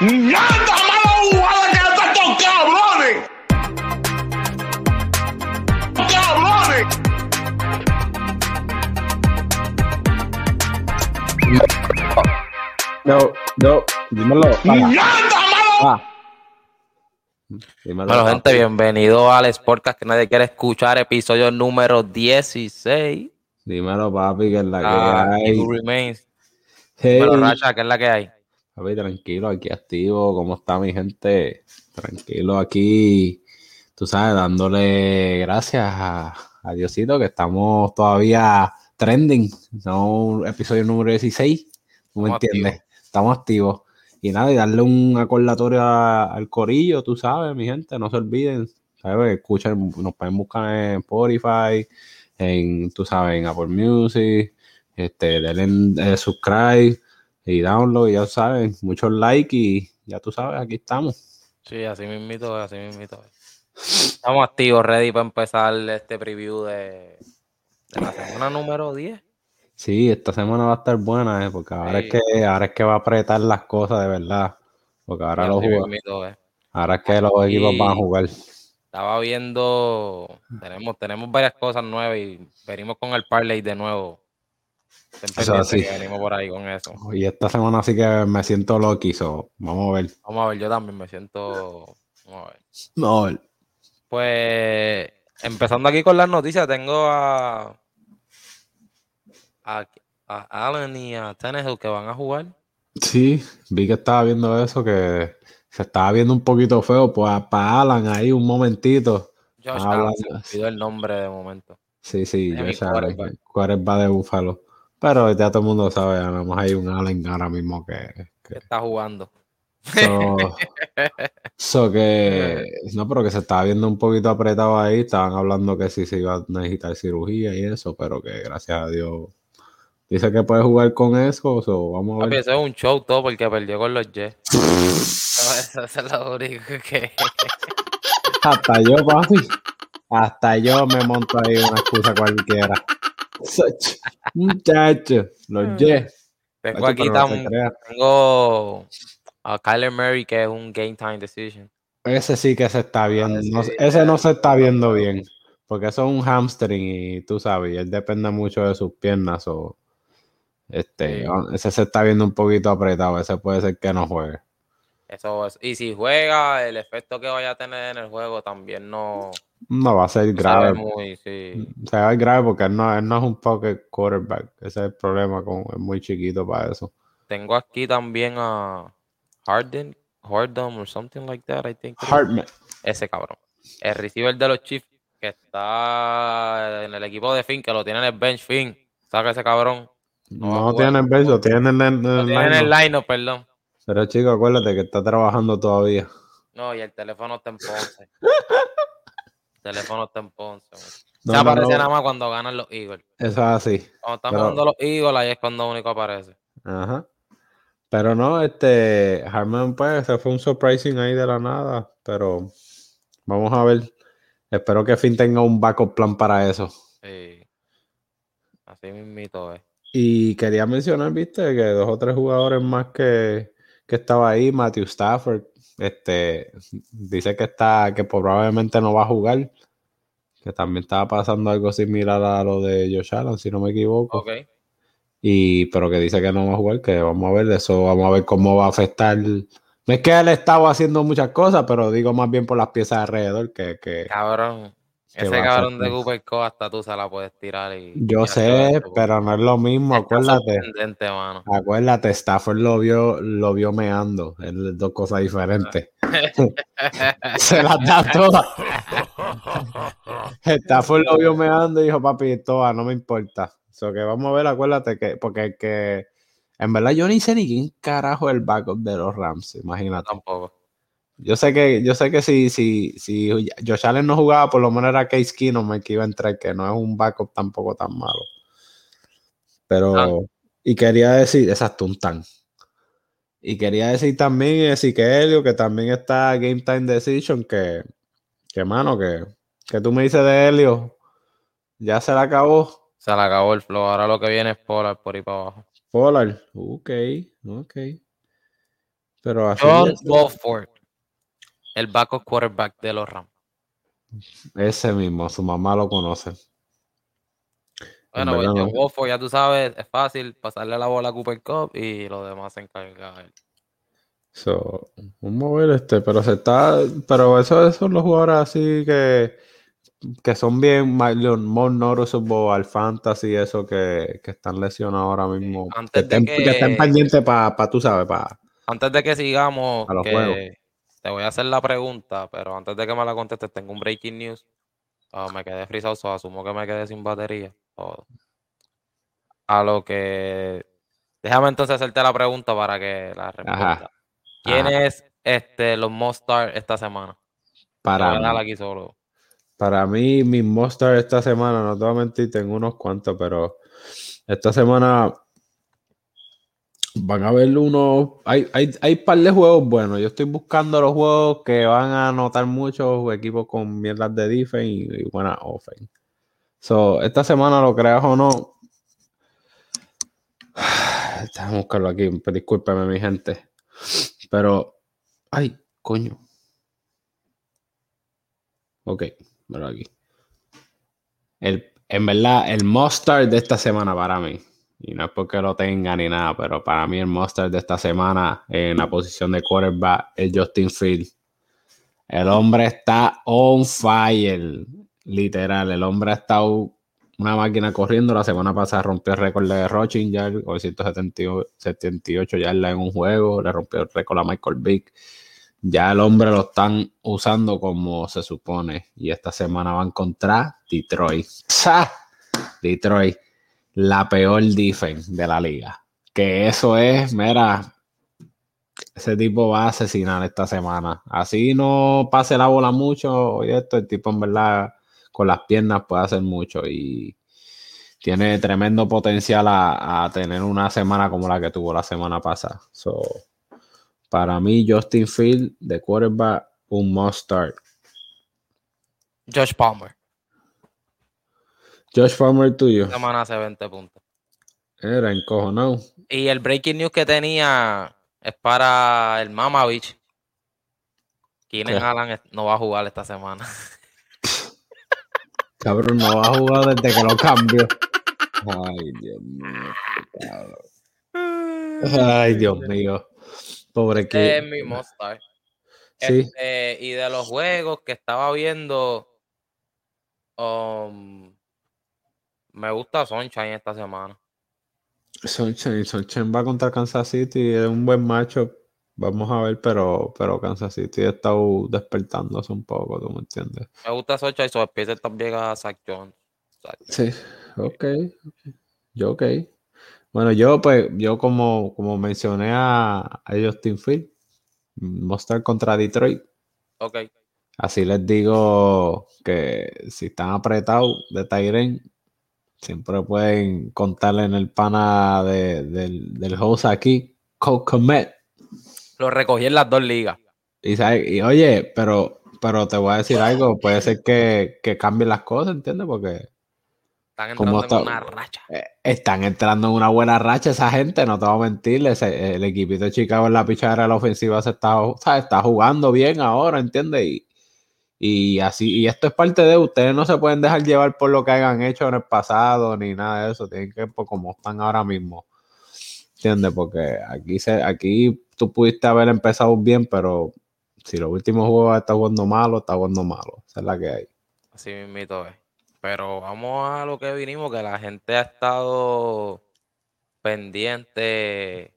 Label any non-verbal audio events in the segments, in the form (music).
¡Mierda, mala jugada que hasta estos cabrones! ¡Cabrones! No, no, dímelo. Para. ¡Mierda, mala Ah. Dímelo, Bueno, papi. gente, bienvenido al Sportcast que nadie quiere escuchar, episodio número 16. Dímelo, papi, que es la que Ah, hay. Who Remains. Hey, Bueno, Racha, ¿qué es la que hay? Tranquilo, aquí activo. ¿Cómo está mi gente? Tranquilo aquí. Tú sabes, dándole gracias a, a Diosito que estamos todavía trending. Son episodio número 16. ¿Tú me Estamos entiendes? Estamos activos. Y nada, y darle un acordatorio a- al corillo, tú sabes, mi gente, no se olviden. ¿sabes? Escuchen, nos pueden buscar en Spotify, en, tú sabes, en Apple Music, este, denle eh, subscribe y download, ya saben, muchos likes y ya tú sabes, aquí estamos. Sí, así mismito, así mismito. es. Estamos activos, ready para empezar este preview de, de la semana número 10. Sí, esta semana va a estar buena, eh, porque ahora Sí. es que ahora es que va a apretar las cosas de verdad. Porque ahora, los jugos- mismito, es. ahora es que los equipos van a jugar. Estaba viendo, tenemos, tenemos varias cosas nuevas y venimos con el parlay de nuevo. Que venimos por ahí con eso. Y esta semana sí que me siento loco, so, vamos a ver. Vamos a ver, yo también me siento. Vamos a ver. Vamos a ver. Pues empezando aquí con las noticias, tengo a, a, a Allen y a Tannehill que van a jugar. Sí, vi que estaba viendo eso, que se estaba viendo un poquito feo, pues para Alan ahí un momentito. Josh Allen, se me olvidó el nombre de momento. Sí, sí, sé, quarterback. quarterback de Búfalo. Pero ya todo el mundo sabe, nada más hay un Allen ahora mismo que... Que que está jugando. so, (laughs) so que... No, pero que se estaba viendo un poquito apretado ahí, estaban hablando que sí se iba a necesitar cirugía y eso, pero que gracias a Dios dice que puede jugar con eso, so, vamos a ver. eso es un show todo porque perdió con los Jets. (laughs) Eso es lo único que. Hasta yo, papi. Hasta yo me monto ahí una excusa cualquiera. Such- Muchacho, los Jets. Tengo aquí tengo a Kyler Murray que es un game time decision. Ese sí que se está viendo. Ese no- sí, ese no se está viendo bien. Porque eso es un hamstring y tú sabes, él depende mucho de sus piernas. O, este, Sí. ese se está viendo un poquito apretado. Ese puede ser que no juegue. Eso es. Y si juega, el efecto que vaya a tener en el juego también no No va a ser grave. muy. Sí. Se va a ver grave porque él no, él no es un pocket quarterback. Ese es el problema. Con, es muy chiquito para eso. Tengo aquí también a Harden, Hardum or something like that, I think. Hartman. Ese cabrón. El receiver de los Chiefs que está en el equipo de Finn, que lo tiene en el bench Finn. Saca ese cabrón. No No tienen el, Lo tiene en el line perdón. Pero chico, acuérdate que está trabajando todavía. No, y el teléfono está en Ponce. (laughs) el teléfono está en Ponce. No, Se no, aparece no. nada más cuando ganan los Eagles. Eso es así. Cuando están Pero- jugando los Eagles, ahí es cuando único aparece. Ajá. Pero no, este, Harman, pues, se fue un surprising ahí de la nada. Pero vamos a ver. Espero que Finn tenga un backup plan para eso. Sí. Así mismito es. Y quería mencionar, viste, que dos o tres jugadores más que, que estaba ahí, Matthew Stafford, este, dice que está, que probablemente no va a jugar, que también estaba pasando algo similar a lo de Josh Allen, si no me equivoco. Y, pero que dice que no va a jugar, que vamos a ver eso, vamos a ver cómo va a afectar. No es que él estaba haciendo muchas cosas, pero digo más bien por las piezas alrededor, que, que Cabrón. Ese cabrón de Cooper Co hasta tú se la puedes tirar y. yo y sé, pero no es lo mismo, Está acuérdate. mano. Acuérdate, Stafford lo vio, lo vio meando, es dos cosas diferentes. (laughs) Se las da todas. Stafford lo vio meando y dijo, papi, todas, no me importa. So que vamos a ver, acuérdate que, porque que en verdad yo ni sé ni quién carajo es el backup de los Rams, imagínate. Tampoco. Yo sé que, yo sé que si, si, si Josh Allen no jugaba, por lo menos era Case Keenum el que iba a entrar, que no es un backup tampoco tan malo. Pero, Tan. y quería decir, exacto, un tan. Y quería decir también Ezequiel, que también está Game Time Decision, que, que mano, que, que tú me dices de Helio, ya se le acabó. Se le acabó el flow. Ahora lo que viene es Polar por ahí para abajo. Pollard, ok, ok. Pero así John Wolford, el backup quarterback de los Rams. ese mismo, su mamá lo conoce. Bueno, pues no. Ya tú sabes, es fácil pasarle la bola a Cooper Cup y lo demás se encarga él. So, vamos a ver este, pero se está, pero eso, esos son los jugadores así que, que son bien more noticeable al fantasy, eso que, que están lesionados ahora mismo. Antes que, de estén, que- que estén pendientes para, tú sabes, para. Antes de que sigamos, A los que juegos. Te voy a hacer la pregunta, pero antes de que me la contestes, tengo un breaking news. Ah, me quedé frisado, so asumo que me quedé sin batería. A lo que. Déjame entonces hacerte la pregunta para que la responda. ¿Quién ajá. es este, los most start esta semana? Para mí, dejar aquí solo. para mí, mis Monster esta semana, no te voy a mentir, tengo unos cuantos, pero esta semana van a haber unos. Hay, hay, hay par de juegos buenos. Yo estoy buscando los juegos que van a anotar muchos equipos con mierdas de defense y, buena offense. So, esta semana, lo creas o no. (sighs) Déjame buscarlo aquí. Discúlpeme, mi gente. Pero. Ay, coño. Ok, mira aquí. El, en verdad, el Mustard de esta semana para mí. Y no es porque lo tenga ni nada, pero para mí el Mustard de esta semana en la posición de quarterback es Justin Field. El hombre está on fire, literal. El hombre ha estado una máquina corriendo. La semana pasada rompió el récord de rushing ya, 978 yardas en un juego. Le rompió el récord a Michael Vick. Ya el hombre lo están usando como se supone. Y esta semana van contra Detroit. ¡Sa! Detroit, la peor defense de la liga. Que eso es, mira, ese tipo va a asesinar esta semana. Así no pase la bola mucho y esto, el tipo en verdad con las piernas puede hacer mucho y tiene tremendo potencial a, a tener una semana como la que tuvo la semana pasada. So, para mí, Justin Field de quarterback, un must start. Josh Palmer. Josh Farmer tuyo. Semana hace 20 puntos. Era encojonado. Y el breaking news que tenía es para el Mamavich. Keenan ¿Qué? Allen no va a jugar esta semana. (laughs) Cabrón, no va a jugar desde que lo cambio. Ay, Dios mío. cabrón. Ay, Dios mío. Pobre Este es mi most start. Sí. Este, y de los juegos que estaba viendo, um, me gusta Sunshine esta semana. Sunshine, Sunshine va contra Kansas City, es un buen macho. Vamos a ver, pero, pero Kansas City ha estado despertándose un poco, ¿tú me entiendes? Me gusta Sunshine y empieza también a Zach Jones. Zach- Sí, ok. Yo ok. Bueno, yo pues, yo como, como mencioné a, a Justin Field, mostrar contra Detroit. Ok. Así les digo que si están apretados de Tyren, siempre pueden contarle en el pana de- del, del host aquí, Cole Komet. Lo recogí en las dos ligas. Y, sabe- y oye, pero, pero te voy a decir algo, puede ser que, que cambien las cosas, ¿entiendes? Porque Están ¿Cómo entrando en está? una racha. eh, están entrando en una buena racha esa gente, no te voy a mentir, ese- el equipito de Chicago en la pichadera de la ofensiva se está, está jugando bien ahora, ¿entiendes? Y, y así, y esto es parte de ustedes, no se pueden dejar llevar por lo que hayan hecho en el pasado ni nada de eso, tienen que por como están ahora mismo. ¿Entiendes? Porque aquí se, aquí tú pudiste haber empezado bien, pero si los últimos juegos está jugando malo, está jugando malo. Esa es la que hay. Así mismito es. Pero vamos a lo que vinimos, que la gente ha estado pendiente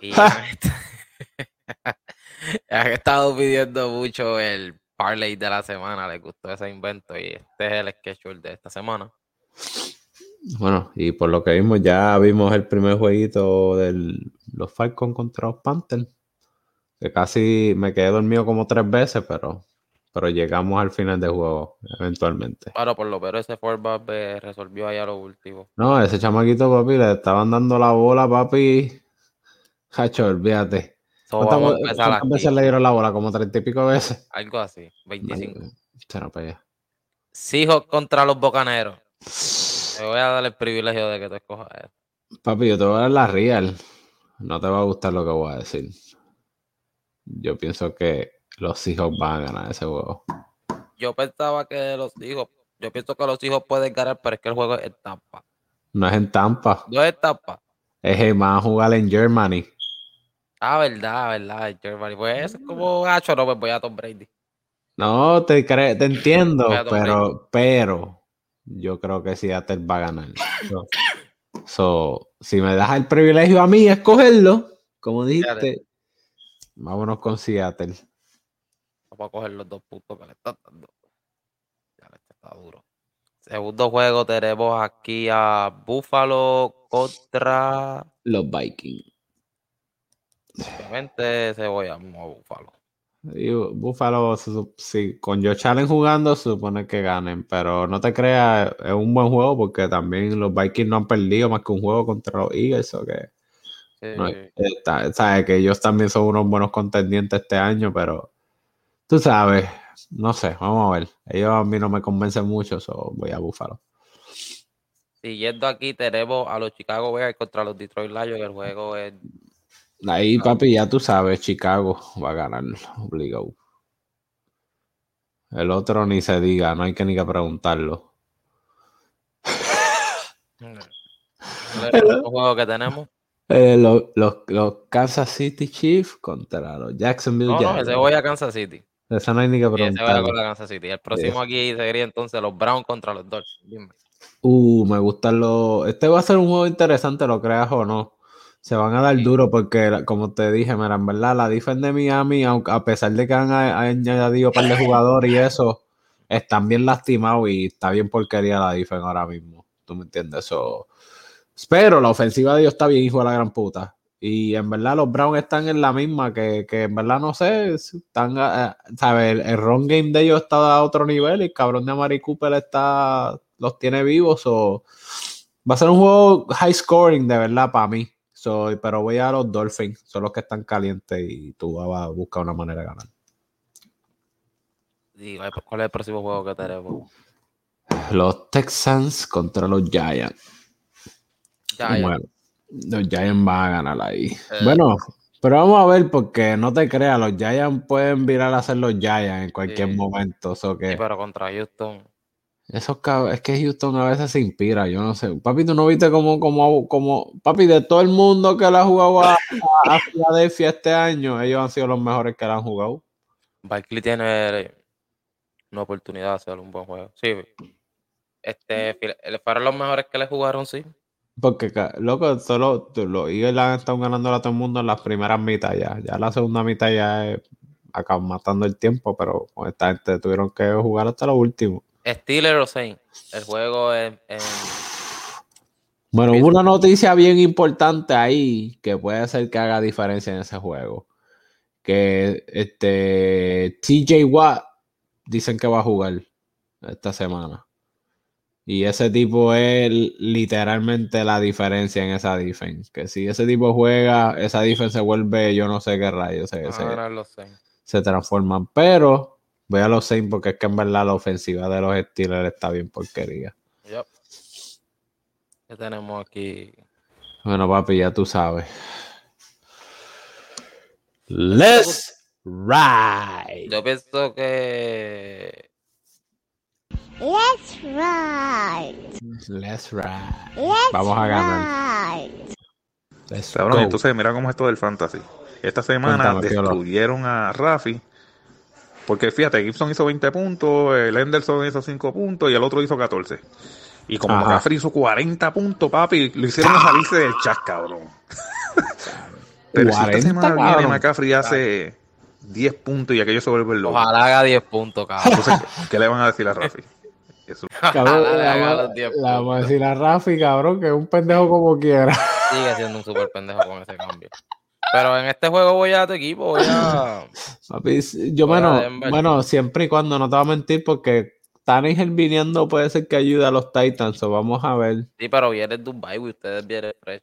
y (laughs) han estado pidiendo mucho el parlay de la semana. Les gustó ese invento y este es el schedule de esta semana. Bueno, y por lo que vimos, ya vimos el primer jueguito de los Falcons contra los Panthers. Que casi me quedé dormido como tres veces, pero, pero llegamos al final del juego, eventualmente. Claro, por lo pero ese Forback resolvió allá lo último. No, ese chamaquito, papi, le estaban dando la bola, papi. Hacho, olvídate. So, ¿Cuántas, vamos a cuántas veces le dieron la bola? Como treinta y pico veces. Algo así, 25. Se nos pega. Seahawks contra los Bocaneros. Te voy a dar el privilegio de que te escojas eso. Papi, yo te voy a dar la real. No te va a gustar lo que voy a decir. yo pienso que los Seahawks van a ganar ese juego. Yo pensaba que los hijos, yo pienso que los hijos pueden ganar, pero es que el juego es en Tampa. No es en Tampa, No es en Tampa. es a jugar en Germany. Ah, verdad, verdad. Pues eso es como gacho, no, pues voy a Tom Brady. No, te, cre- te entiendo, pero, pero yo creo que Seattle va a ganar. So, so, si me das el privilegio a mí escogerlo, como dijiste, Seattle. vámonos con Seattle. Vamos a coger los dos puntos que le están dando. Ya, este está duro. Segundo juego tenemos aquí a Buffalo contra. Los Vikings. Obviamente se voy a. Y sup- sí, con Josh Allen jugando, se supone que ganen, pero no te creas, es un buen juego porque también los Vikings no han perdido más que un juego contra los Eagles, o que Sí, no, está- sabes que ellos también son unos buenos contendientes este año, pero tú sabes, no sé, vamos a ver. Ellos a mí no me convencen mucho, so voy a Buffalo. Siguiendo aquí tenemos a los Chicago Bears contra los Detroit Lions. El juego es Ahí, papi, ya tú sabes, Chicago va a ganar, obligado. El otro ni se diga, no hay que ni que preguntarlo. ¿Cuál es el otro juego que tenemos. Eh, los, los- los Kansas City Chiefs contra los Jacksonville No, no, ese voy a Kansas City. Eso no hay ni que Sí, Kansas City. El próximo aquí sería entonces los Browns contra los Dolphins. Dime. Uh, me gustan los. Este va a ser un juego interesante, lo creas o no. Se van a dar Sí. duro porque, como te dije, mira, en verdad, la defensa de Miami, aunque, a pesar de que han añadido un par de jugadores y eso, están bien lastimados y está bien porquería la defensa ahora mismo. ¿Tú me entiendes? Eso. Pero la ofensiva de ellos está bien, hijo de la gran puta. Y en verdad los Browns están en la misma, que, que en verdad no sé, están, eh, ¿sabes? El, el run game de ellos está a otro nivel y el cabrón de Amari Cooper está, los tiene vivos. o va a ser un juego high scoring de verdad para mí. So, pero voy a los Dolphins, son los que están calientes y tú vas a buscar una manera de ganar. Y, ¿Cuál es el próximo juego que tenemos? Los Texans contra los Giants. Bueno, los Giants van a ganar ahí. Eh. Bueno, pero vamos a ver porque no te creas, los Giants pueden virar a ser los Giants en cualquier Sí. momento. So que Sí, pero contra Houston. Esos cab- es que Houston a veces se inspira, yo no sé. Papi, tú no viste como, como, como, papi, de todo el mundo que le ha jugado a, a, a Philadelphia este año, ellos han sido los mejores que le han jugado. Barkley tiene una oportunidad de hacer un buen juego. Sí. Este, Phil- fueron los mejores que le jugaron, sí. Porque, loco, solo los Eagles han estado ganando a todo el mundo en las primeras mitad ya. Ya la segunda mitad ya acá matando el tiempo, pero con esta gente tuvieron que jugar hasta lo último. Steelers o Saints. El juego es en. Bueno, hubo una noticia bien importante ahí que puede ser que haga diferencia en ese juego. Que este TJ Watt dicen que va a jugar esta semana. Y ese tipo es literalmente la diferencia en esa defense. Que si ese tipo juega, esa defense se vuelve, yo no sé qué rayos se, van a se, ganar los Saints. se transforman. Pero voy a los Saints porque es que en verdad la ofensiva de los Steelers está bien porquería. Yep. ¿Qué tenemos aquí? Bueno, papi, ya tú sabes. Let's ride. Yo pienso que. Let's ride. Let's ride. Let's Vamos a ganar. ride. Let's Cabrón, go. entonces mira cómo es esto del fantasy. Esta semana Cuéntame, destruyeron a Rafi. Porque fíjate, Gibson hizo 20 puntos, el Henderson hizo 5 puntos y el otro hizo 14. Y como Ajá. McCaffrey hizo 40 puntos, papi, lo hicieron a salirse del chat, cabrón. (laughs) Pero si 40, esta semana viene cabrón. McCaffrey hace 10 puntos y aquello se vuelve loco. Ojalá haga 10 puntos, cabrón. Entonces, ¿qué le van a decir a Rafi? Eso. (laughs) Cabrón, Ojalá le haga vamos- los 10 le vamos a decir a Rafi, cabrón, que es un pendejo como quiera. Sigue siendo un super pendejo con ese cambio. Pero en este juego voy a tu equipo, voy a. (laughs) Papi, yo, bueno, bueno, siempre y cuando no te voy a mentir, porque Tannehill viniendo puede ser que ayude a los Titans, o vamos a ver. Sí, pero viene bye, y ustedes vienen fresh.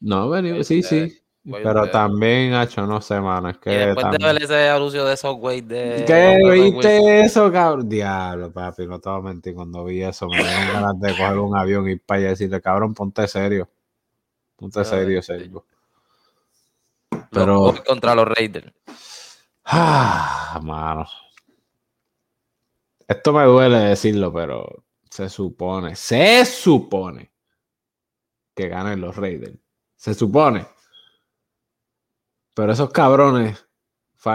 No, vení- sí, sí. Pero también, hacho, no sé, mano, es Y que después de ver ese anuncio de esos güey de. ¿Qué viste eso, cabrón? Diablo, papi, no te voy a mentir. Cuando vi eso, me dieron ganas de coger un avión y ir para allá y decirle, cabrón, ponte serio. Ponte serio, serio. Pero- Colts contra los Raiders. Ah, mano. Esto me duele decirlo, pero se supone, se supone que ganen los Raiders. Se supone. Pero esos cabrones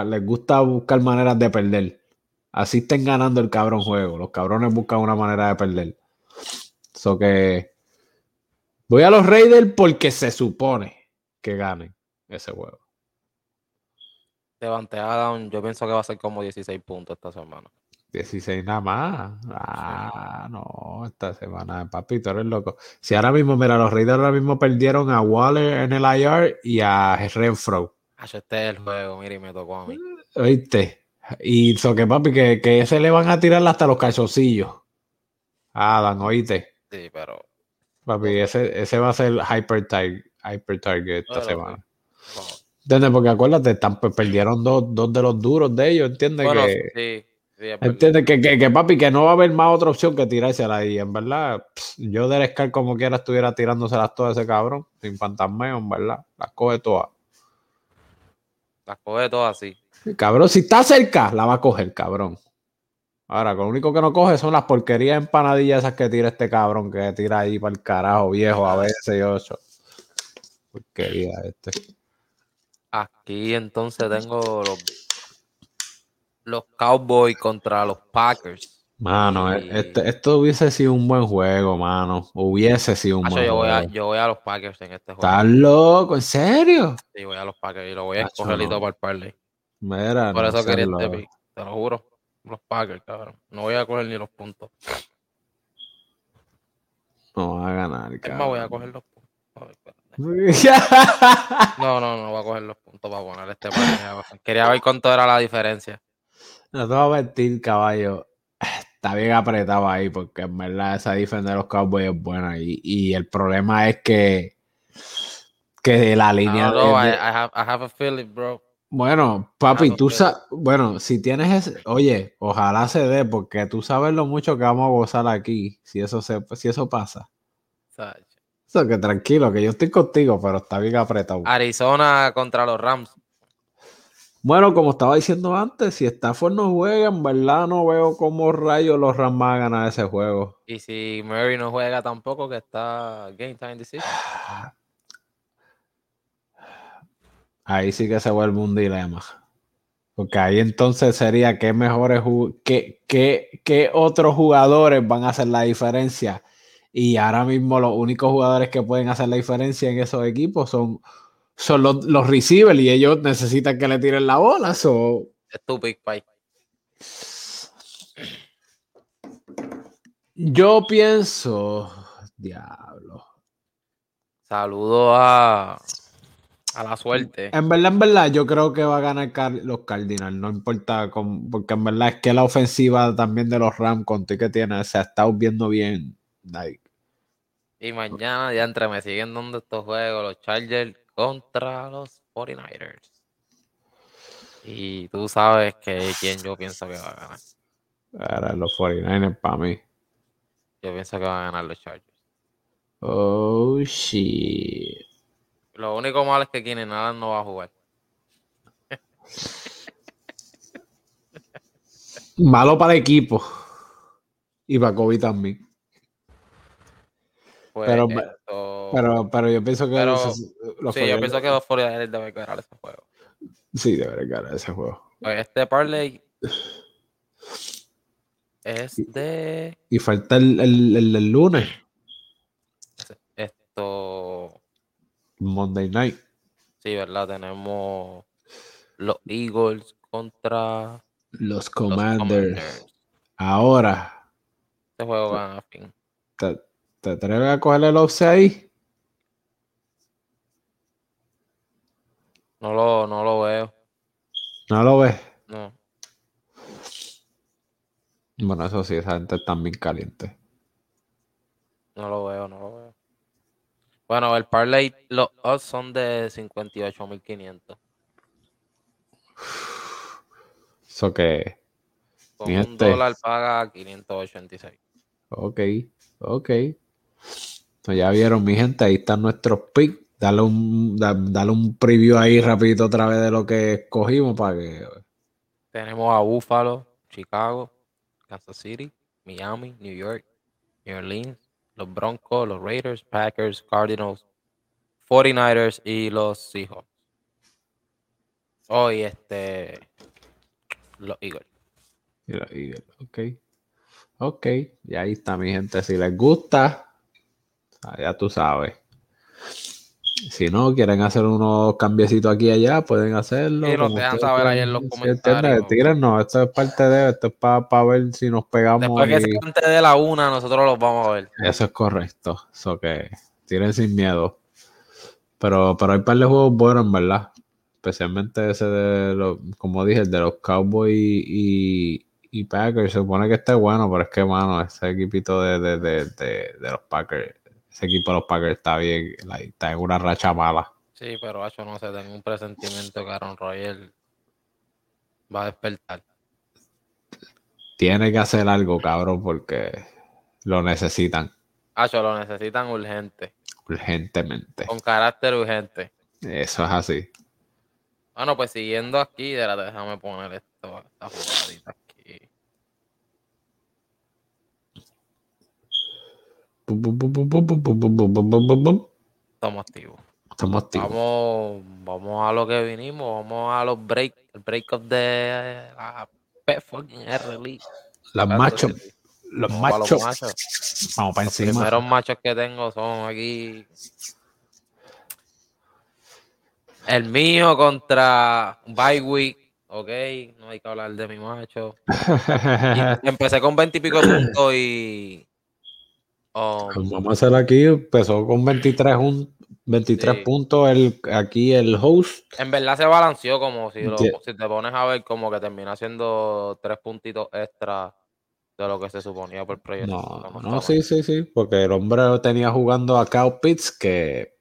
les gusta buscar maneras de perder. Así estén ganando el cabrón juego. Los cabrones buscan una manera de perder. So que voy a los Raiders porque se supone que ganen ese juego. Devante Adams, yo pienso que va a ser como 16 puntos esta semana. 16 nada más. Ah, no, esta semana, papi, tú eres loco. Si ahora mismo, mira, los Raiders ahora mismo perdieron a Waller en el IR y a Renfro. Ah, este es el juego, mira, y me tocó a mí. ¿Oíste? Y eso que, papi, que, que ese le van a tirar hasta los calzoncillos. Adam, oíste. Sí, pero Papi, ese, ese va a ser hyper, tar- hyper target esta Bueno, semana. ¿Entiendes? Porque acuérdate, pues, perdieron dos, dos de los duros de ellos, ¿entiendes? Bueno, que, sí, sí. ¿Entiendes? Que, que, que, papi, que no va a haber más otra opción que tirársela ahí. En verdad, yo de Scar como quiera estuviera tirándoselas todas a ese cabrón, sin fantasmeo, en verdad. Las coge todas. Las coge todas así. Cabrón, si está cerca, la va a coger, cabrón. Ahora, lo único que no coge son las porquerías empanadillas esas que tira este cabrón, que tira ahí para el carajo viejo a veces y ocho. Porquería este. Aquí entonces tengo los, los Cowboys contra los Packers. Mano, Y- este, esto hubiese sido un buen juego, mano. Hubiese sido un Hacho, buen yo, voy a, juego. yo voy a los Packers en este juego. ¿Estás loco? ¿En serio? Sí, voy a los Packers y lo voy a Hacho, escoger y no. todo para el parlay. Mira, Por no eso quería este pick, te lo juro. Los Packers, cabrón. No voy a coger ni los puntos. No va a ganar, Es más, voy a cabrón. coger los puntos. A ver. (laughs) No, no, no voy a coger los puntos para poner este parlay. Quería ver cuánto era la diferencia. No te voy a mentir, caballo. Está bien apretado ahí porque en verdad esa defensa de los Cowboys es buena. Y, y el problema es que, que la I línea don't know, de- I, de- I have, I have a feeling, bro. Bueno, papi, no tú sabes, bueno, si tienes ese, oye, ojalá se dé, porque tú sabes lo mucho que vamos a gozar aquí, si eso se, si eso pasa. Que tranquilo, que yo estoy contigo, pero está bien apretado. Arizona contra los Rams. Bueno, como estaba diciendo antes, si Stafford no juega, en verdad no veo cómo rayos los Rams van a ganar ese juego. Y si Murray no juega tampoco, que está game time decision. Ahí sí que se vuelve un dilema. Porque ahí entonces sería qué mejores qué, qué, qué otros jugadores van a hacer la diferencia. Y ahora mismo los únicos jugadores que pueden hacer la diferencia en esos equipos son, son los, los receivers y ellos necesitan que le tiren la bola. so- Es tu pick, Pai. Yo pienso, diablo. Saludo a, a la suerte. En verdad, en verdad, yo creo que va a ganar Car- los Cardinals, no importa, con- porque en verdad es que la ofensiva también de los Rams, con y que tiene, se ha estado viendo bien. like, Y mañana ya entre me siguen dando estos juegos, los Chargers contra los 49ers. Y tú sabes que quién yo pienso que va a ganar. Ahora los 49ers para mí. Yo pienso que van a ganar los Chargers. Oh, shit. Lo único malo es que Keenan Allen no va a jugar. Malo para el equipo. Y para Kobe también. Pero- esto- Pero, pero yo pienso que Pero- los, los sí, yo 49ers pienso que los 49ers deben ganar ese juego. sí deberían ganar ese juego. Pues este parlay es de Y falta el, el, el- el lunes, esto. Monday night. Sí, ¿verdad? Tenemos los Eagles contra Los los Commanders. Ahora, Este juego gana a fin. ¿te, te atreves a cogerle el offset ahí? No lo, no lo veo. ¿No lo ves? No. Bueno, eso sí, esa gente está bien caliente. No lo veo, no lo veo. Bueno, el parlay, los odds son de 58.500. Eso (sighs) que, Con un gente. dólar paga 586. ok, ok. Ya vieron, mi gente, ahí están nuestros picks. Dale un, da- dale un preview ahí rapidito otra vez de lo que escogimos para que Tenemos a Buffalo, Chicago, Kansas City, Miami, New York, New Orleans, los Broncos, los Raiders, Packers, Cardinals, 49ers y los Seahawks. Hoy este los Eagles. Y los Eagles, Ok. Ok. Y ahí está, mi gente. Si les gusta, ya tú sabes. Si no, quieren hacer unos cambiecitos aquí y allá, pueden hacerlo. Sí, nos dejan saber ahí en los comentarios. tírennos, esto es parte de, esto es para ver si nos pegamos. Después que y- se cante de la una, nosotros los vamos a ver. Eso es correcto. Eso que tiren sin miedo. Pero, pero hay un par de juegos buenos, en verdad. Especialmente ese de los, como dije, el de los Cowboys y, y Packers. Se supone que esté bueno, pero es que, mano, ese equipito de, de, de, de los Packers, ese equipo de los Packers está bien, like, está en una racha mala. Sí, pero Hacho, no sé, tengo un presentimiento que Aaron Rodgers va a despertar. Tiene que hacer algo, cabrón, porque lo necesitan Hacho, lo necesitan urgente, urgentemente. con carácter urgente. Eso es así. Bueno, pues siguiendo aquí, déjame poner esto, esta jugadita Estamos activos. Estamos activos. Vamos, vamos a lo que vinimos, vamos a los break, el break of de la P fucking R League. Los machos, los Vamos para los machos. machos. Vamos para Los encima. primeros machos que tengo son aquí. El mío contra Bye Week. Ok, no hay que hablar de mi macho. Y empecé con 20 y pico de puntos y. um, Vamos a hacer aquí. Empezó con 23, un, 23 Sí. puntos. El, aquí el host. en verdad se balanceó como si, lo- si te pones a ver como que termina siendo tres puntitos extra de lo que se suponía por proyecto. No, no, sí, sí, sí. Porque el hombre tenía jugando a Cal Pitts que.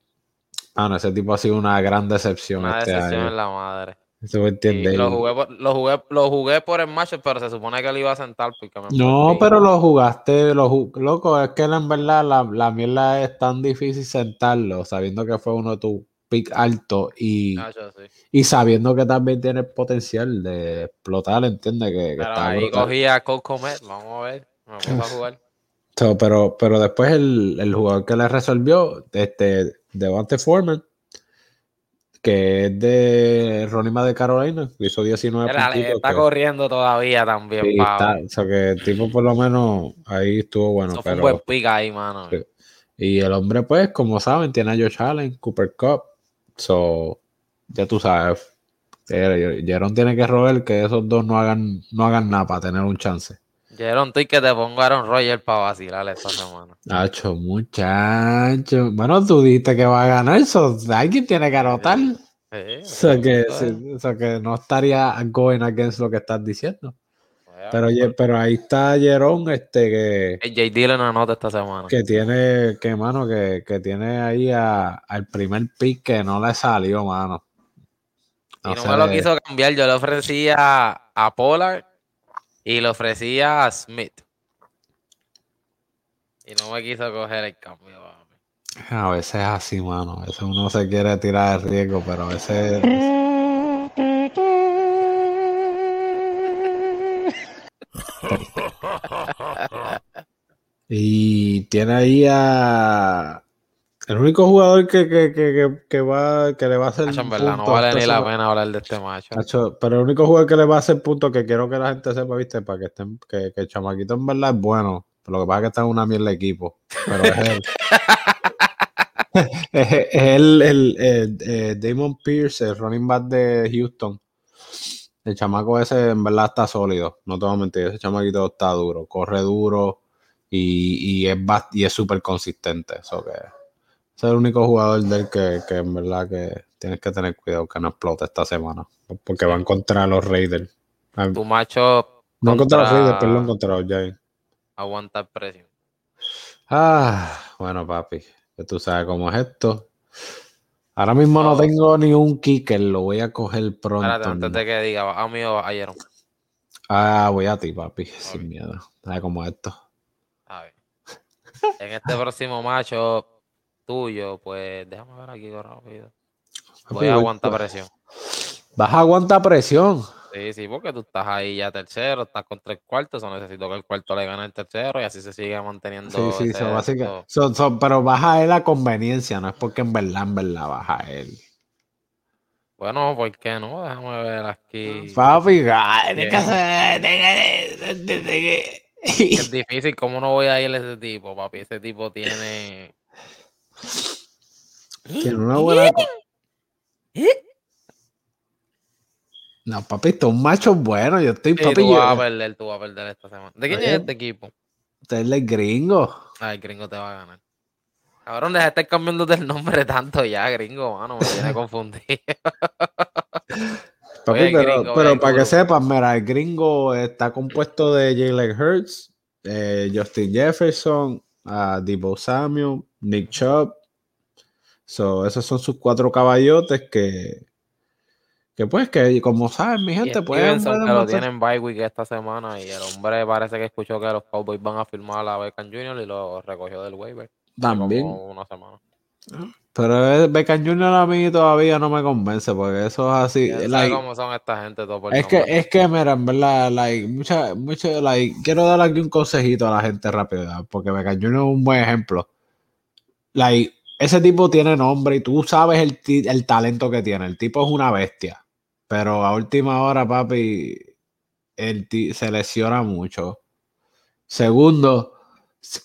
Ah, no, ese tipo ha sido una gran decepción Una este decepción año. en la madre. Eso me Y entiende. lo, jugué por, lo, jugué, lo jugué por el match, pero se supone que lo iba a sentar porque me No, pero lo jugaste, lo ju- loco, es que en verdad la, la mierda es tan difícil sentarlo, sabiendo que fue uno de tus pick alto y, sí. y sabiendo que también tiene el potencial de explotar, entiende que, que Pero está ahí brutal. cogí a Cole Comet, vamos a ver, me a jugar. So, pero, pero después el, el jugador que le resolvió, este, Devante Foreman, que es de Ronima de Carolina, hizo 19 Mira, le puntitos, está que- corriendo todavía también, sí, está- o sea, que el tipo por lo menos ahí estuvo bueno, Eso fue un pero... buen pick ahí, mano. Sí. Y el hombre, pues, como saben, tiene a Josh Allen, Cooper Cup. So, ya tú sabes. Eh, Jerón tiene que robar que esos dos no hagan, no hagan nada para tener un chance. Jaron, estoy que te pongo a Aaron Rodgers para vacilar esta semana. Hacho, muchacho. Bueno, tú dijiste que va a ganar eso. Alguien tiene que anotar. Sí, O sea, eso que, sí, o sea, que no estaría going against lo que estás diciendo. Bueno, Pero, oye, pero ahí está Jerón, este, que, AJ Dillon anota esta semana. que tiene, que mano, que, que tiene ahí a- al primer pick que no le salió, mano. Y no me lo quiso cambiar. Yo le ofrecía a Pollard y le ofrecía a Smith. Y no me quiso coger el cambio. A veces es así, mano. A veces uno se quiere tirar el riesgo, pero a veces. (laughs) Y tiene ahí a. El único jugador que, que, que, que, va, que le va a hacer. Hacho, en verdad, no vale ni la pena hablar de este macho. Hacho, pero el único jugador que le va a hacer puntos que quiero que la gente sepa, viste, para que estén, que, el chamaquito en verdad es bueno. Pero lo que pasa es que está en una mierda de equipo. Pero es él. (laughs) es, el, el- eh, Damon Pierce, el running back de Houston. El chamaco ese en verdad está sólido. No te voy a mentir, ese chamaquito está duro. Corre duro y, y es y es súper consistente. Eso que es el único jugador del que, que en verdad que tienes que tener cuidado que no explote esta semana. Porque van contra los Raiders. Ah, Tu macho No contra los Raiders, perdón, contra los Giants. aguanta el precio. Ah, bueno, papi, que tú sabes cómo es esto. Ahora mismo no tengo ni un kicker, lo voy a coger pronto. Espérate, antes de que diga, ¿a mí o a Jaron? Ah, voy a ti, papi, sin miedo. ¿Sabes cómo es esto? A ver. En este próximo macho tuyo, pues déjame ver aquí rápido. Voy a aguantar presión. Vas a aguantar presión. Sí, sí, porque tú estás ahí ya tercero, estás con tres cuartos, o necesito que el cuarto le gane el tercero y así se sigue manteniendo. Sí, sí, ese- so, básica- esto. so- so- pero baja él a conveniencia, no es porque en verdad, en verdad baja él. Bueno, ¿por qué no? Déjame ver aquí. Papi, de- Es difícil, ¿cómo no voy a ir a ese tipo, papi? Ese tipo tiene. Tiene una buena. co- No, papi, esto es un macho bueno. Yo estoy, Sí, papi, tú yo- vas a perder, tú vas a perder esta semana. ¿De quién Oye. es este equipo? usted es el gringo. Ay, gringo te va a ganar. Cabrón, deja de estar cambiando del nombre tanto ya, gringo, mano. Me tiene confundido. (laughs) Papi, Oye, el pero, gringo, pero para que sepan, mira, el gringo está compuesto de Jalen Hurts, eh, Justin Jefferson, a Debo Samuel, Nick Chubb. So, esos son sus cuatro caballotes que, que pues, que como saben, mi gente, pues. Lo tienen bye week esta semana y el hombre parece que escuchó que los Cowboys van a firmar a Beckham Jr. y lo recogió del waiver. También. Como una semana. Pero Beckham Jr. a mí todavía no me convence, porque eso es así. ¿Quién sabe like, cómo son esta gente? Todo por es que, es que, mira, en verdad, like, mucha, mucha, like, quiero dar aquí un consejito a la gente rápido, ¿verdad? porque Beckham Jr. es un buen ejemplo. Like, ese tipo tiene nombre y tú sabes el, el talento que tiene. El tipo es una bestia. Pero a última hora, papi, ti- se lesiona mucho. Segundo,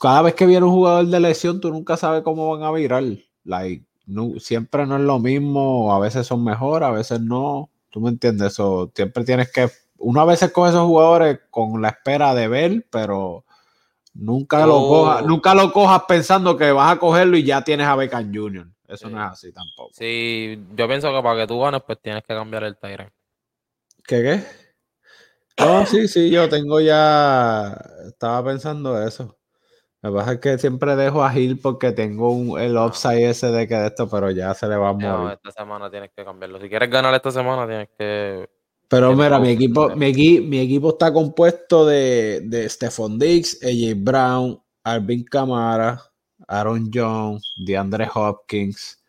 cada vez que viene un jugador de lesión, tú nunca sabes cómo van a virar. Like, no- siempre no es lo mismo, a veces son mejor, a veces no. ¿Tú me entiendes? Eso siempre tienes que. Uno a veces coge esos jugadores con la espera de ver, pero nunca lo Yo- cojas, nunca lo cojas pensando que vas a cogerlo y ya tienes a Beckham Jr. Eso Sí. no es así tampoco. Sí, yo pienso que para que tú ganes, pues tienes que cambiar el Tyrant. ¿Qué qué? No, sí, sí, yo tengo ya. Estaba pensando eso. Lo que pasa es que siempre dejo a Gil porque tengo un, el upside ese de que de esto, pero ya se le va a No, morir. esta semana tienes que cambiarlo. Si quieres ganar esta semana, tienes que. Pero mira, mi equipo, mi, equi- mi equipo está compuesto de, de Stephon Diggs, AJ Brown, Alvin Kamara, Aaron Jones, DeAndre Hopkins.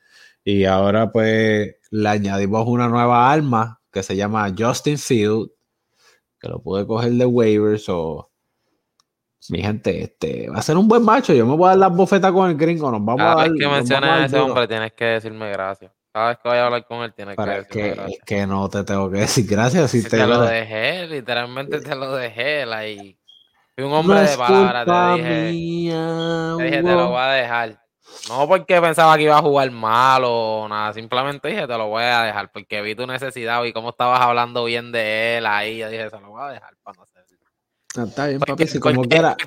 Y ahora pues le añadimos una nueva arma que se llama Justin Field, que lo pude coger de waivers o... Mi gente, este va a ser un buen macho. Yo me voy a dar las bofetas con el gringo. Nos vamos Cada a dar. vez que vamos a ese duro. hombre, tienes que decirme gracias. Cada vez que vaya a hablar con él, que es decirme que, gracias. es que no te tengo que decir gracias. Si te, te lo dejé, literalmente te lo dejé. Like, fui un hombre no de palabras, te dije. Te dije, te lo voy a dejar. No porque pensaba que iba a jugar mal o nada, simplemente dije, te lo voy a dejar porque vi tu necesidad y cómo estabas hablando bien de él ahí. Yo dije, se lo voy a dejar para no hacerlo. Ah, Está bien, Porque- papi, si como quiera.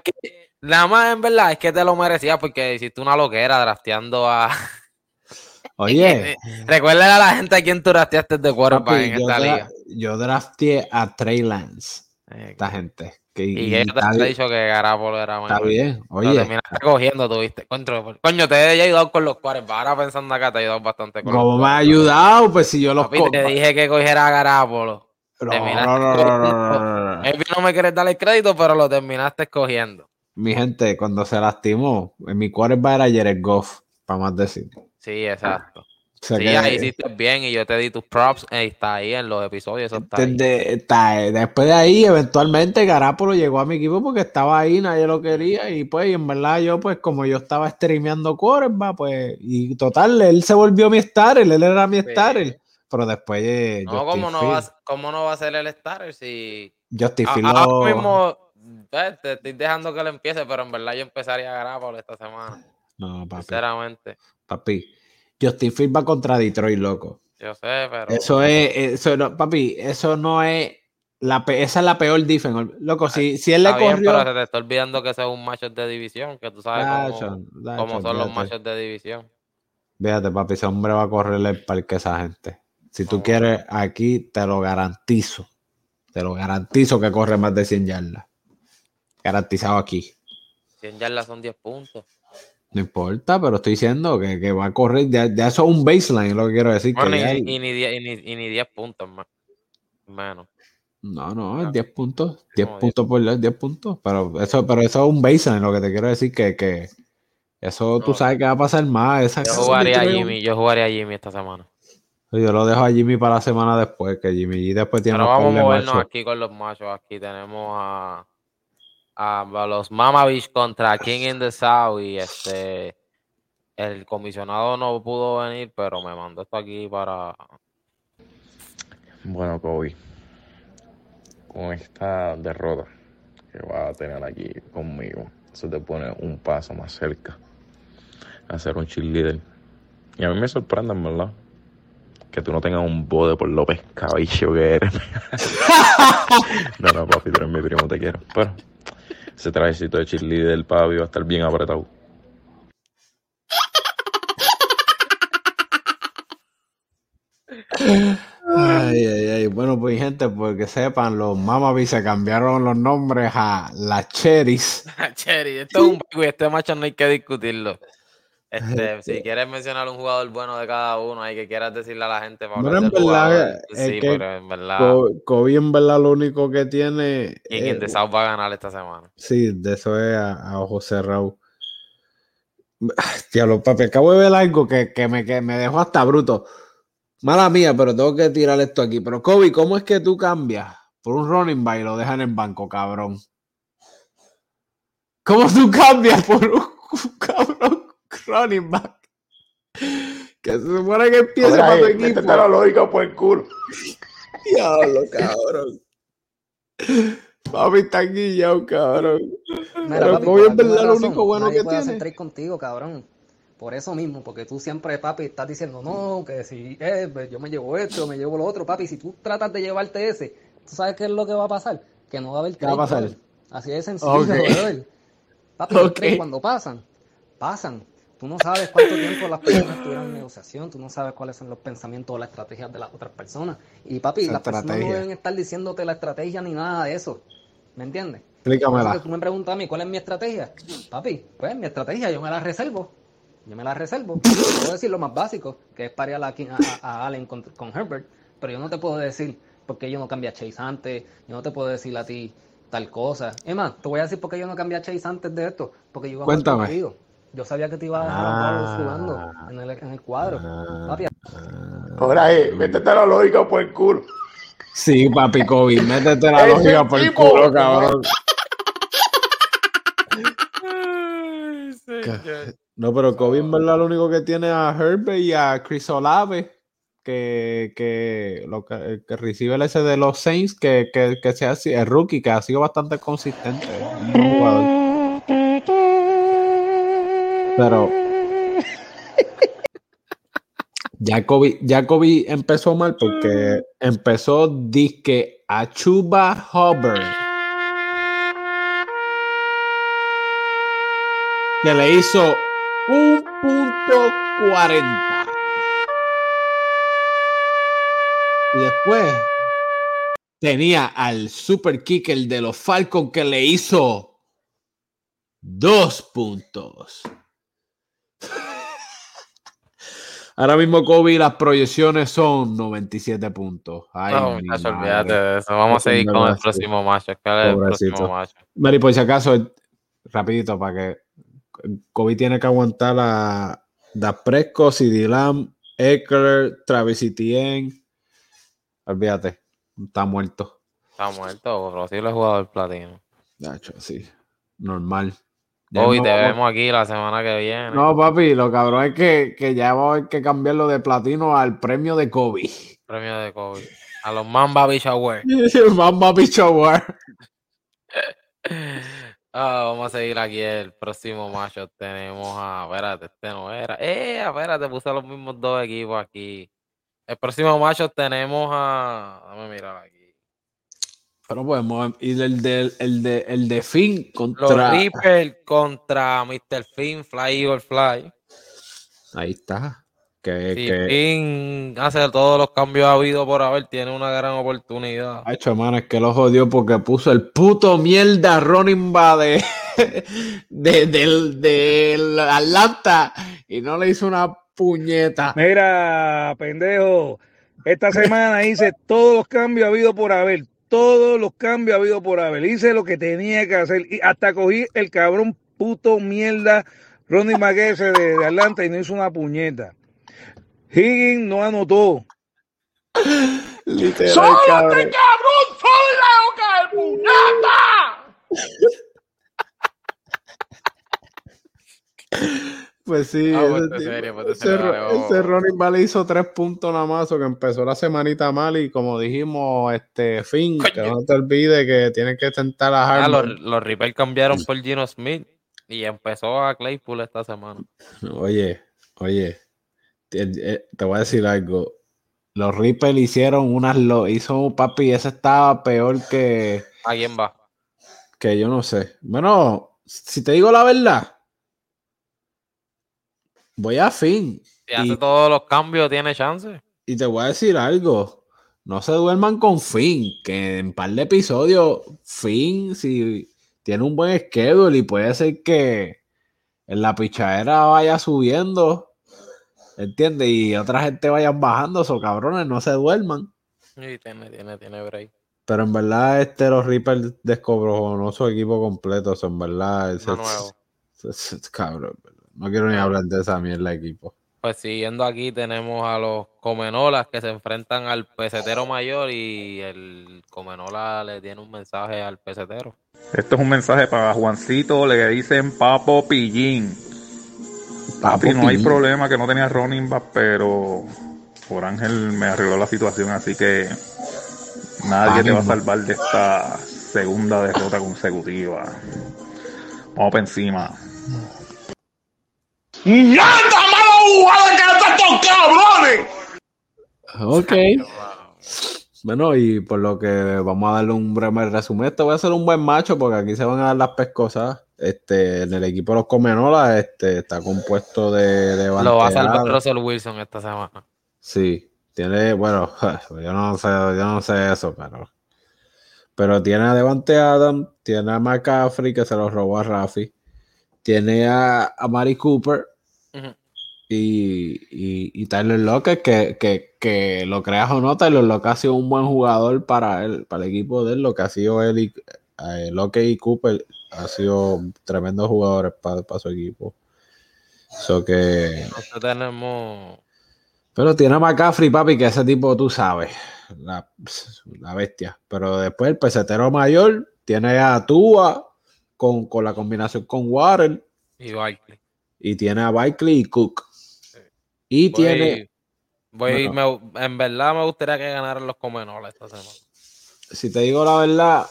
Nada más en verdad es que te lo merecías porque hiciste una loquera drafteando a. Oye, Recuerden a la gente a quien tú drafteaste de quarterback papi, en esta liga. yo drafteé a Trey Lance, Eh, esta gente. Que, Y yo te está, bien, dicho que Garapolo era está mejor. bien. Lo Oye, terminaste cogiendo, tuviste. Coño, coño, te he ayudado con los quarterbacks. Ahora pensando acá, te he ayudado bastante con ¿cómo los me ha ayudado? Pues si yo los Papi, te dije que cogiera a Garapolo. No, no, no, no, no, no, no, me quieres dar el crédito, pero lo terminaste escogiendo. Mi gente, cuando se lastimó, en mi quarterback era Jared Goff, para más decir. Sí, exacto. O sea Sí, que- ahí hiciste bien y yo te di tus props. eh, está ahí en los episodios, eso está ahí. Está- después de ahí, eventualmente Garapolo llegó a mi equipo porque estaba ahí, nadie lo quería. Y pues, y en verdad, yo, pues, como yo estaba streameando quarterback, pues, y total, él se volvió mi starter, él era mi Sí. starter. Pero después, eh, No, ¿cómo no, va, a- ¿cómo no va a ser el starter si... Justin A- Fields ahora mismo eh, te estoy dejando que lo empiece, pero en verdad yo empezaría a Garapolo esta semana. No, papi, Sinceramente. Papi. Justin Fields va contra Detroit, loco. Yo sé, pero... Eso es, eso no, papi, eso no es, la, pe- esa es la peor defense. Loco, si, si él le bien, corrió... pero se te está olvidando que ese es un macho de división, que tú sabes cómo, cómo son los machos de división. Fíjate, papi, ese hombre va a correrle el parque a esa gente. Si tú No. quieres, aquí te lo garantizo. Te lo garantizo que corre más de 100 yardas. Garantizado aquí. 100 yardas son 10 puntos. No importa, pero estoy diciendo que, que va a correr. Ya, ya eso es un baseline, es lo que quiero decir. Bueno, y, y ni 10, y, ni, y ni 10 puntos más. Menos. no, no, es 10 puntos. 10 Como 10. puntos por 10 puntos. Pero eso, pero eso es un baseline, lo que te quiero decir que, que eso tú sabes que va a pasar más. Esa Yo jugaría a Jimmy, yo jugaría a Jimmy esta semana. Yo lo dejo a Jimmy para la semana después, que Jimmy G después tiene Pero vamos a movernos aquí con los machos. Aquí tenemos a, a, los Mama Beach contra King in the South. Y este el comisionado no pudo venir, pero me mandó esto aquí para. Bueno, Kobe, con esta derrota que vas a tener aquí conmigo, eso te pone un paso más cerca a ser un cheerleader. Y a mí me sorprende, en verdad, que tú no tengas un bode por López Cabello que eres. (laughs) no, no, papi, tú eres mi primo, te quiero. Pero ese trajecito de cheerleader, papi, va a estar bien apretado. Ay, ay, ay. Bueno, pues gente, porque sepan, los Mamabi se cambiaron los nombres a las Cherries. (laughs) Cherry, esto es un y este macho no hay que discutirlo. Este, (laughs) si quieres mencionar un jugador bueno de cada uno, hay que quieras decirle a la gente para Bueno, en verdad, Sí, que pero en verdad, Kobe en verdad lo único que tiene... y quien de South va a ganar esta semana. Sí, de eso es a, a ojo cerrado. (sighs) Diablo, papi, acabo de ver algo que, que me, que me dejó hasta bruto. Mala mía, pero tengo que tirar esto aquí. Pero, Kobe, ¿cómo es que tú cambias por un running back y lo dejan en banco, cabrón? ¿Cómo tú cambias por un, un (laughs) cabrón running back? Que se supone que empiece para tu equipo. métete la lógica por el culo. Diablo, cabrón. Papi está guillado, cabrón. Mira, Pero papi, Kobe es verdad lo único bueno nadie que puede hacer tiene. trade contigo, cabrón. Por eso mismo, porque tú siempre, papi, estás diciendo, no, que si eh, pues, yo me llevo esto, me llevo lo otro, papi. Si tú tratas de llevarte ese, ¿tú sabes qué es lo que va a pasar? Que no va a haber ¿Qué va a trade, pasar? Así de sencillo. Papi, los (laughs) Ok. trades cuando pasan, pasan. Tú no sabes cuánto tiempo las personas tuvieron en negociación, tú no sabes cuáles son los pensamientos o las estrategias de las otras personas. Y papi, Esa las personas no deben estar diciéndote la estrategia ni nada de eso. ¿Me entiendes? Explícamela. Tú me preguntas a mí cuál es mi estrategia. Papi, pues mi estrategia yo me la reservo. Yo me la reservo. Puedo decir lo más básico, que es parear a, a, a Allen con, con Herbert, pero yo no te puedo decir por qué yo no cambié a Chase antes, yo no te puedo decir a ti tal cosa. Es más, te voy a decir por qué yo no cambié a Chase antes de esto, porque yo iba a Cuéntame. contigo. Yo sabía que te iba a dejar a Wallace jugando en el, en el cuadro. Ah. Papi, Ahora, eh, métete la lógica por el culo. Sí, papi Kobe, métete la (laughs) lógica por el tipo, culo, cabrón. No, pero Kobe en verdad lo único que tiene a Herbert y a Chris Olave, que, que, lo que, recibe el ese de los Saints, que, que, que sea así, el rookie, que ha sido bastante consistente. jugador. Pero (laughs) ya Kobe empezó mal porque empezó disque a Chuba Hubbard. Que le hizo un punto 40. Y después tenía al super kicker de los Falcons que le hizo dos puntos. Ahora mismo Kobe las proyecciones son 97 puntos. Ay, No, mi muchacho, madre. olvídate de eso. Vamos a seguir con el sí. próximo macho. El próximo macho. Mary, por si acaso, rapidito, para que Kobe tiene que aguantar a Da Presco, CD Lamb, Eckler, Travis Etienne. Olvídate, está muerto. Está muerto, posible jugador platino. Nacho, sí, normal. Hoy no te vamos- vemos aquí la semana que viene. No, papi, lo cabrón es que, que ya va a haber que cambiarlo de platino al premio de Kobe. Premio de COVID. A los Mamba Beach Award. (laughs) Mamba Award. (laughs) Ah, vamos a seguir aquí el próximo macho. Tenemos a. Espérate, este no era. Eh, espérate, puse los mismos dos equipos aquí. El próximo macho tenemos a. Dame mirar aquí. Pero podemos ir el de, el de, el de Finn Los contra. Reapers contra Mr. Finn, Fly Eagle Fly. Ahí está. Que, Si que... Finn hace todos los cambios habidos por haber, tiene una gran oportunidad. Ha hecho, mano, es que lo jodió porque puso el puto mierda back de, (laughs) de, del, del Atlanta y no le hizo una puñeta. Mira, pendejo, esta semana hice todos los cambios habido por haber, todos los cambios habido por haber. Hice lo que tenía que hacer y hasta cogí el cabrón puto mierda Ronnie Maguese de, de Atlanta y no hizo una puñeta. Higgins no anotó. Literal, ¡Sólate, cabrón. cabrón! ¡Soy la boca de puñeta! (laughs) Pues sí, Ah, ese, serio, vamos. ese Ronnie Vale hizo tres puntos nada más, o que empezó la semanita mal y como dijimos, este fin, que no te olvides que tienes que tentar a Ah, Harman. los, los Reapers cambiaron por Gino Smith y empezó a Claypool esta semana. Oye, oye, te, eh, te voy a decir algo. Los Reapers hicieron unas lo hizo papi, ese estaba peor que, ¿A quién va? que yo no sé. Bueno, si te digo la verdad, voy a fin. Si hace Y- todos los cambios, tiene chance. Y te voy a decir algo. No se duerman con Finn, que en par de episodios, Finn, si tiene un buen schedule y puede ser que en la pichadera vaya subiendo, ¿entiendes? Y otra gente vayan bajando, esos cabrones, no se duerman. Sí, tiene, tiene, tiene break. Pero en verdad, este los Reapers descobrojonó su equipo completo, o sea, en verdad, nuevo. ese- ese- cabrón, no quiero ni hablar de esa mierda equipo. Pues siguiendo aquí tenemos a los Comenolas que se enfrentan al pesetero mayor y el Comenola le tiene un mensaje al pesetero. Esto es un mensaje para Juancito, le dicen Papo Pillín. Papi, Papo no hay Pillín. problema que no tenía running back, pero por Ángel me arregló la situación, así que nadie te va a salvar de esta segunda derrota consecutiva. Vamos para encima. ¡Mierda, mala jugada que hacen estos cabrones! Ok. (laughs) Bueno, y por lo que vamos a darle un breve resumen, este va a ser un buen macho porque aquí se van a dar las pescosas. Este, en el equipo de los Comenolas este, está compuesto de, de Lo va a salvar. Russell Wilson esta semana. Sí, tiene, bueno, (laughs) yo no sé, yo no sé eso, pero, pero tiene a Devante Adams, tiene a McCaffrey que se lo robó a Rafi, tiene a, a Mari Cooper Y, y, y Tyler Lockett, que, que, que lo creas o no, Tyler Lockett ha sido un buen jugador para él, para el equipo de él, lo que ha sido él y eh, Lockett y Cooper ha sido tremendos jugadores para, para su equipo. So que tenemos pero tiene a McCaffrey, papi, que ese tipo, tú sabes, la, la bestia. Pero después el pesetero mayor tiene a Tua con, con la combinación con Water y Barkley. Y tiene a Barkley y Cook. Y Voy- tiene, voy- Bueno. me- en verdad me gustaría que ganaran los Comenolas esta semana. si te digo la verdad,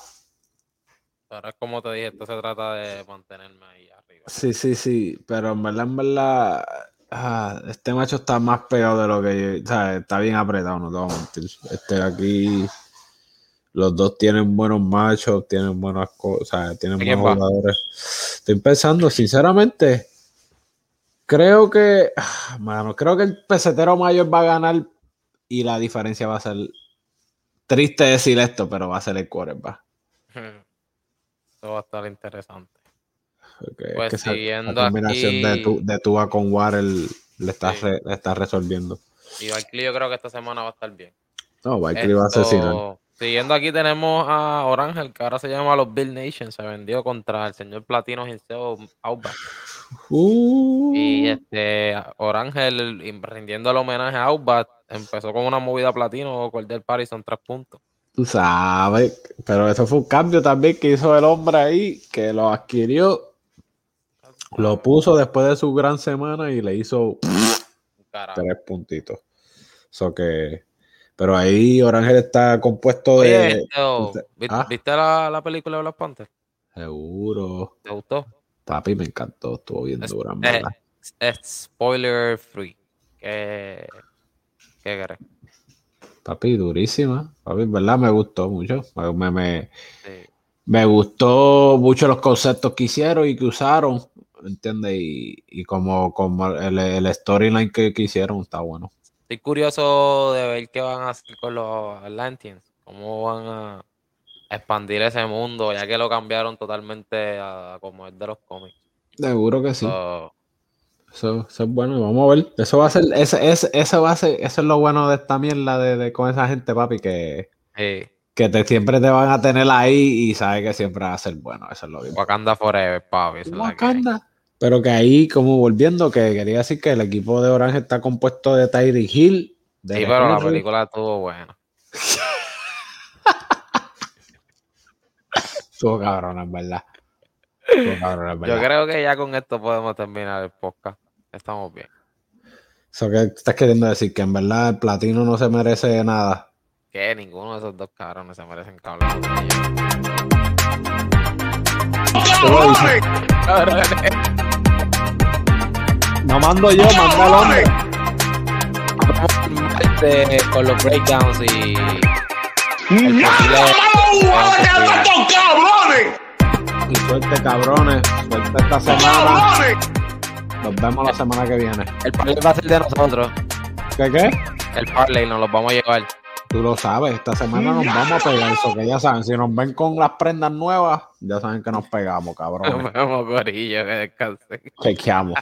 Pero es como te dije, esto se trata de mantenerme ahí arriba. sí, sí, sí, pero en verdad, en verdad, ah, este macho está más peor de lo que yo, o sea, está bien apretado, no te voy a mentir. Este aquí, los dos tienen buenos machos, tienen buenas cosas, o sea, tienen ¿Quién buenos va? jugadores. Estoy pensando, sinceramente, creo que, ah, mano, creo que el pesetero mayor va a ganar y la diferencia va a ser, triste decir esto, pero va a ser el quarterback. (laughs) Eso va a estar interesante. es Pues que esa- siguiendo la combinación de, tu, de Tua con Waddle le está, Sí. re- le está resolviendo. Y Barkley yo creo que esta semana va a estar bien. No, Barkley va a asesinar. Siguiendo aquí tenemos a Orangel, que ahora se llama los Bill Nation. Se vendió contra el señor Platino Ginseo Auba. Uh, Y este Orangel, rindiendo el homenaje a Aubat, empezó con una movida platino, Cordell Patterson, tres puntos. Tú sabes, pero eso fue un cambio también que hizo el hombre ahí, que lo adquirió, lo puso después de su gran semana y le hizo Carajo. tres puntitos. So que, pero ahí Orangel está compuesto de. Teo, de- ¿vi- ah. ¿viste la, la película de Black Panther? Seguro. ¿Te gustó? Papi, me encantó, estuvo bien Es- dura, eh. Es spoiler free. ¿Qué, qué? Papi, durísima. Papi, en verdad me gustó mucho. Me, me, Sí. me gustó mucho los conceptos que hicieron y que usaron, ¿entiendes? Y, y como, como el, el storyline que, que hicieron está bueno. Estoy curioso de ver qué van a hacer con los Atlanteans. Cómo van a expandir ese mundo, ya que lo cambiaron totalmente a como es de los cómics. Seguro que sí. So, Eso, eso es bueno. Vamos a ver. Eso va a ser, ese, ese, eso va a ser, eso es lo bueno de esta mierda de, de con esa gente, papi, que, sí, que te, siempre te van a tener ahí y sabes que siempre va a ser bueno. Eso es lo bien. Wakanda Forever, papi. que. Wakanda. Pero que ahí, como volviendo, que quería decir que el equipo de Orange está compuesto de Tyree Hill, De Sí, pero la película estuvo buena. (laughs) Estuvo cabrón, en verdad. Estuvo (laughs) cabrón, en Yo verdad. creo que ya con esto podemos terminar el podcast. Estamos bien. Eso que estás queriendo decir que en verdad el platino no se merece nada. Que ninguno de esos dos cabrones se merecen. ¡Cabrones! No mando yo, manda el hombre. Este, con los breakdowns y. el ¡Nada posible- más jugada que estos cabrones! Y suerte, cabrones. Suerte esta semana. ¡Cabrones! Nos vemos la semana que viene. El parlay va a ser de nosotros. ¿Qué qué? El parlay nos los vamos a llevar. Tú lo sabes, esta semana nos vamos a pegar eso, que ya saben, si nos ven con las prendas nuevas, ya saben que nos pegamos, Nos cabrón. (laughs) vemos, Corillo, que descansen. Chequeamos.